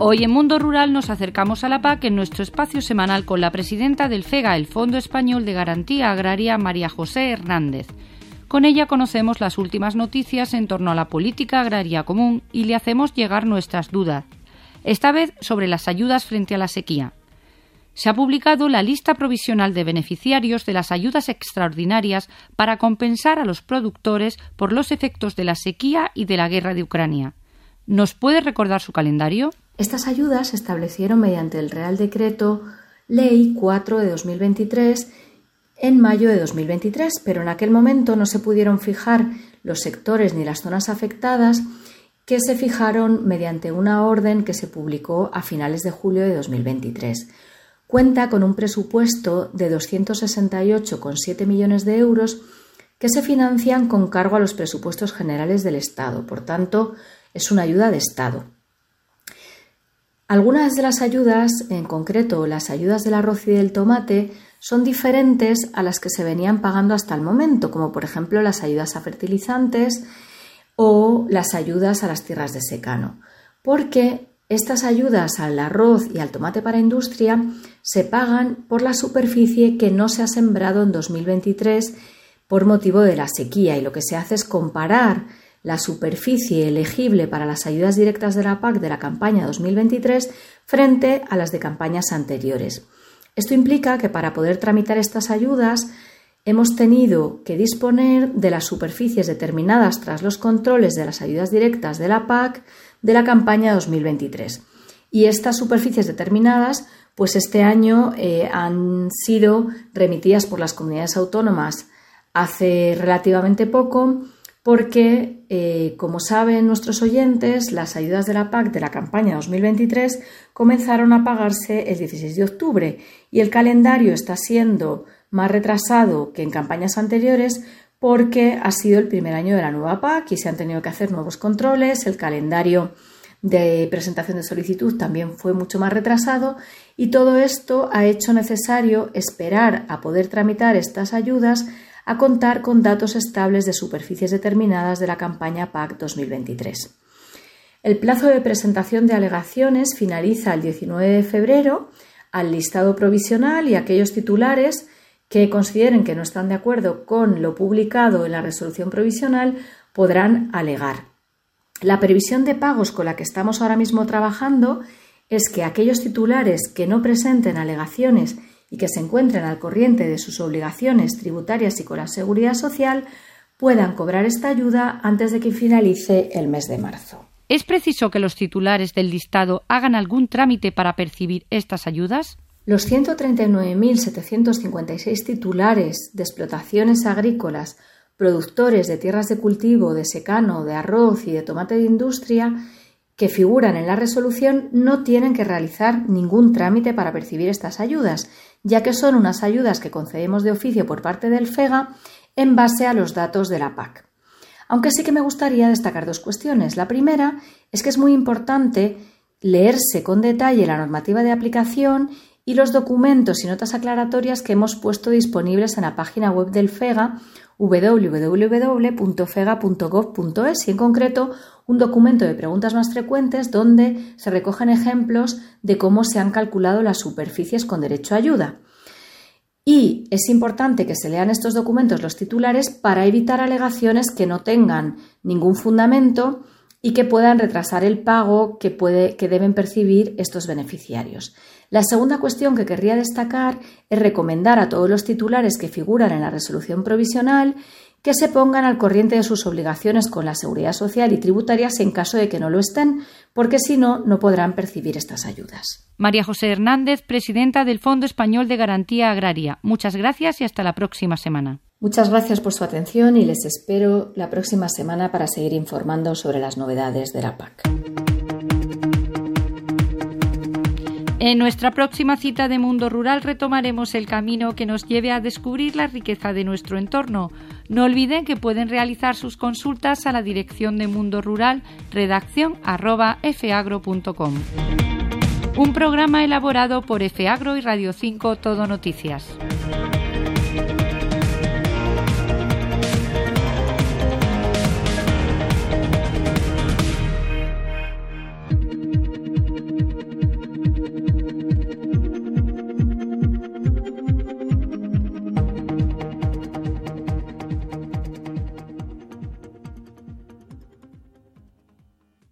Hoy en Mundo Rural nos acercamos a la PAC en nuestro espacio semanal con la presidenta del FEGA, el Fondo Español de Garantía Agraria, María José Hernández. Con ella conocemos las últimas noticias en torno a la política agraria común y le hacemos llegar nuestras dudas, esta vez sobre las ayudas frente a la sequía. Se ha publicado la lista provisional de beneficiarios de las ayudas extraordinarias para compensar a los productores por los efectos de la sequía y de la guerra de Ucrania. ¿Nos puede recordar su calendario? Estas ayudas se establecieron mediante el Real Decreto Ley 4 de 2023 en mayo de 2023, pero en aquel momento no se pudieron fijar los sectores ni las zonas afectadas que se fijaron mediante una orden que se publicó a finales de julio de 2023. Cuenta con un presupuesto de 268,7 millones de euros que se financian con cargo a los presupuestos generales del Estado. Por tanto, es una ayuda de Estado. Algunas de las ayudas, en concreto las ayudas del arroz y del tomate, son diferentes a las que se venían pagando hasta el momento, como por ejemplo las ayudas a fertilizantes o las ayudas a las tierras de secano, porque estas ayudas al arroz y al tomate para industria se pagan por la superficie que no se ha sembrado en 2023 por motivo de la sequía y lo que se hace es comparar la superficie elegible para las ayudas directas de la PAC de la campaña 2023 frente a las de campañas anteriores. Esto implica que para poder tramitar estas ayudas hemos tenido que disponer de las superficies determinadas tras los controles de las ayudas directas de la PAC de la campaña 2023. Y estas superficies determinadas, pues este año eh, han sido remitidas por las comunidades autónomas hace relativamente poco porque, eh, como saben nuestros oyentes, las ayudas de la PAC de la campaña 2023 comenzaron a pagarse el 16 de octubre y el calendario está siendo más retrasado que en campañas anteriores porque ha sido el primer año de la nueva PAC y se han tenido que hacer nuevos controles, el calendario de presentación de solicitud también fue mucho más retrasado y todo esto ha hecho necesario esperar a poder tramitar estas ayudas a contar con datos estables de superficies determinadas de la campaña PAC 2023. El plazo de presentación de alegaciones finaliza el 19 de febrero al listado provisional y aquellos titulares que consideren que no están de acuerdo con lo publicado en la resolución provisional podrán alegar. La previsión de pagos con la que estamos ahora mismo trabajando es que aquellos titulares que no presenten alegaciones y que se encuentren al corriente de sus obligaciones tributarias y con la seguridad social puedan cobrar esta ayuda antes de que finalice el mes de marzo. ¿Es preciso que los titulares del listado hagan algún trámite para percibir estas ayudas? Los 139.756 titulares de explotaciones agrícolas, productores de tierras de cultivo, de secano, de arroz y de tomate de industria que figuran en la resolución no tienen que realizar ningún trámite para percibir estas ayudas, ya que son unas ayudas que concedemos de oficio por parte del FEGA en base a los datos de la PAC. Aunque sí que me gustaría destacar dos cuestiones. La primera es que es muy importante leerse con detalle la normativa de aplicación y los documentos y notas aclaratorias que hemos puesto disponibles en la página web del FEGA www.fega.gov.es y en concreto un documento de preguntas más frecuentes donde se recogen ejemplos de cómo se han calculado las superficies con derecho a ayuda. Y es importante que se lean estos documentos los titulares para evitar alegaciones que no tengan ningún fundamento y que puedan retrasar el pago que, deben percibir estos beneficiarios. La segunda cuestión que querría destacar es recomendar a todos los titulares que figuran en la resolución provisional que se pongan al corriente de sus obligaciones con la seguridad social y tributarias en caso de que no lo estén, porque si no, no podrán percibir estas ayudas. María José Hernández, presidenta del Fondo Español de Garantía Agraria. Muchas gracias y hasta la próxima semana. Muchas gracias por su atención y les espero la próxima semana para seguir informando sobre las novedades de la PAC. En nuestra próxima cita de Mundo Rural retomaremos el camino que nos lleve a descubrir la riqueza de nuestro entorno. No olviden que pueden realizar sus consultas a la dirección de Mundo Rural, redacción arroba. Un programa elaborado por FAgro y Radio 5 Todo Noticias.